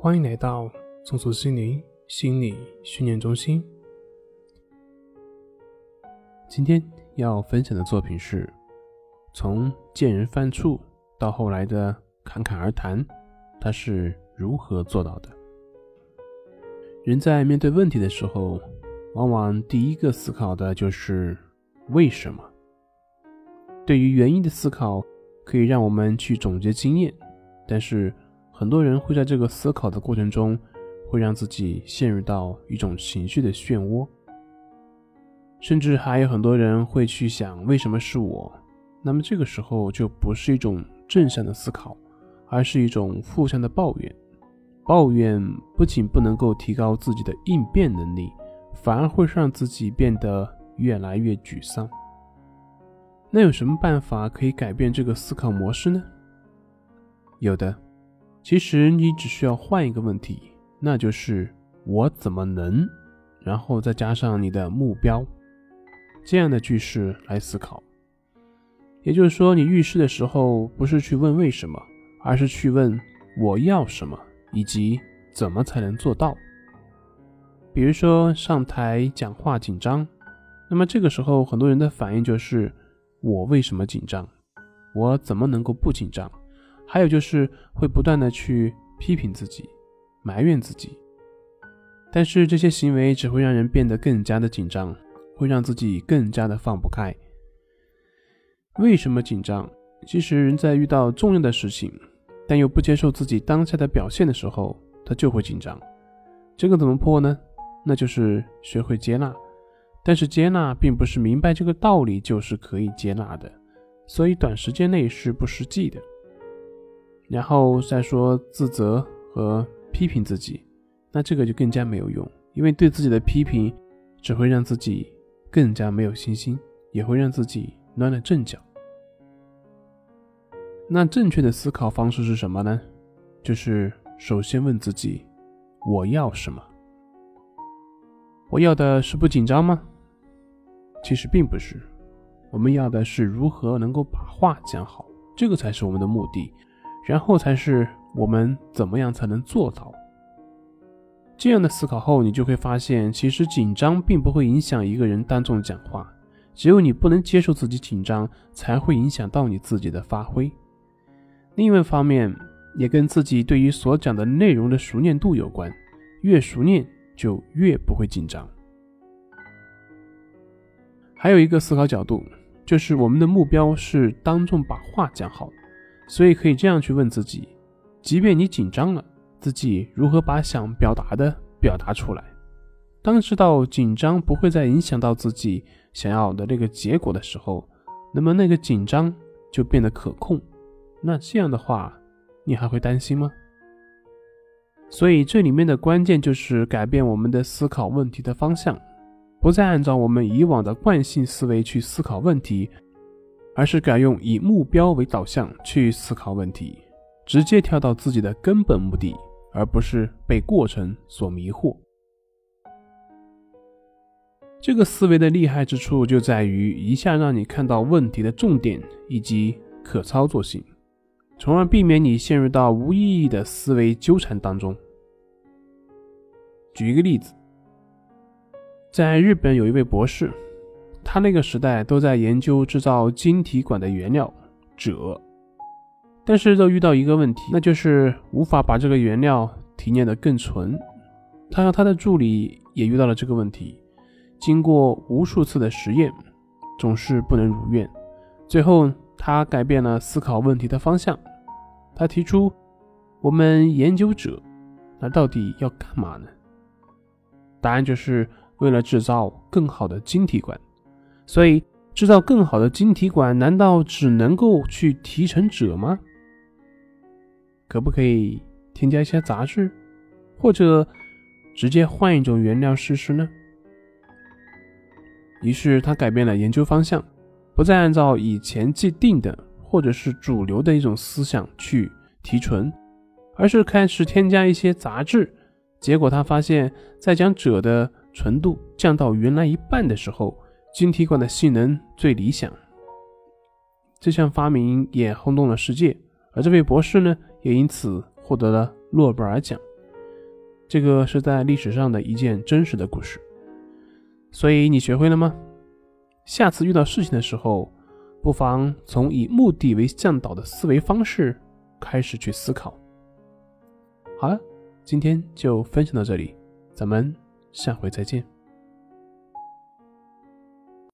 欢迎来到松鼠心灵心理训练中心。今天要分享的作品是：从见人犯怵到后来的侃侃而谈，他是如何做到的？人在面对问题的时候，往往第一个思考的就是为什么。对于原因的思考，可以让我们去总结经验，但是。很多人会在这个思考的过程中，会让自己陷入到一种情绪的漩涡，甚至还有很多人会去想为什么是我？那么这个时候就不是一种正向的思考，而是一种负向的抱怨。抱怨不仅不能够提高自己的应变能力，反而会让自己变得越来越沮丧。那有什么办法可以改变这个思考模式呢？有的。其实你只需要换一个问题，那就是我怎么能，然后再加上你的目标，这样的句式来思考。也就是说，你遇事的时候不是去问为什么，而是去问我要什么以及怎么才能做到。比如说上台讲话紧张，那么这个时候很多人的反应就是我为什么紧张？我怎么能够不紧张？还有就是会不断的去批评自己，埋怨自己，但是这些行为只会让人变得更加的紧张，会让自己更加的放不开。为什么紧张？其实人在遇到重要的事情，但又不接受自己当下的表现的时候，他就会紧张。这个怎么破呢？那就是学会接纳。但是接纳并不是明白这个道理就是可以接纳的，所以短时间内是不实际的。然后再说自责和批评自己，那这个就更加没有用，因为对自己的批评只会让自己更加没有信心，也会让自己乱了阵脚。那正确的思考方式是什么呢？就是首先问自己：我要什么？我要的是不紧张吗？其实并不是，我们要的是如何能够把话讲好，这个才是我们的目的。然后才是我们怎么样才能做到这样的思考后，你就会发现，其实紧张并不会影响一个人当众讲话，只有你不能接受自己紧张，才会影响到你自己的发挥。另外一方面，也跟自己对于所讲的内容的熟练度有关，越熟练就越不会紧张。还有一个思考角度，就是我们的目标是当众把话讲好。所以可以这样去问自己：，即便你紧张了，自己如何把想表达的表达出来？当知道紧张不会再影响到自己想要的那个结果的时候，那么那个紧张就变得可控。那这样的话，你还会担心吗？所以这里面的关键就是改变我们的思考问题的方向，不再按照我们以往的惯性思维去思考问题。而是改用以目标为导向去思考问题，直接跳到自己的根本目的，而不是被过程所迷惑。这个思维的厉害之处就在于一下让你看到问题的重点以及可操作性，从而避免你陷入到无意义的思维纠缠当中。举一个例子，在日本有一位博士。他那个时代都在研究制造晶体管的原料锗，但是都遇到一个问题，那就是无法把这个原料提炼得更纯。他和他的助理也遇到了这个问题，经过无数次的实验，总是不能如愿。最后，他改变了思考问题的方向。他提出：“我们研究者，那到底要干嘛呢？”答案就是为了制造更好的晶体管。所以，制造更好的晶体管，难道只能够去提成锗吗？可不可以添加一些杂质，或者直接换一种原料试试呢？于是他改变了研究方向，不再按照以前既定的或者是主流的一种思想去提纯，而是开始添加一些杂质。结果他发现，在将锗的纯度降到原来一半的时候。晶体管的性能最理想，这项发明也轰动了世界，而这位博士呢，也因此获得了诺贝尔奖。这个是在历史上的一件真实的故事。所以你学会了吗？下次遇到事情的时候，不妨从以目的为向导的思维方式开始去思考。好了，今天就分享到这里，咱们下回再见。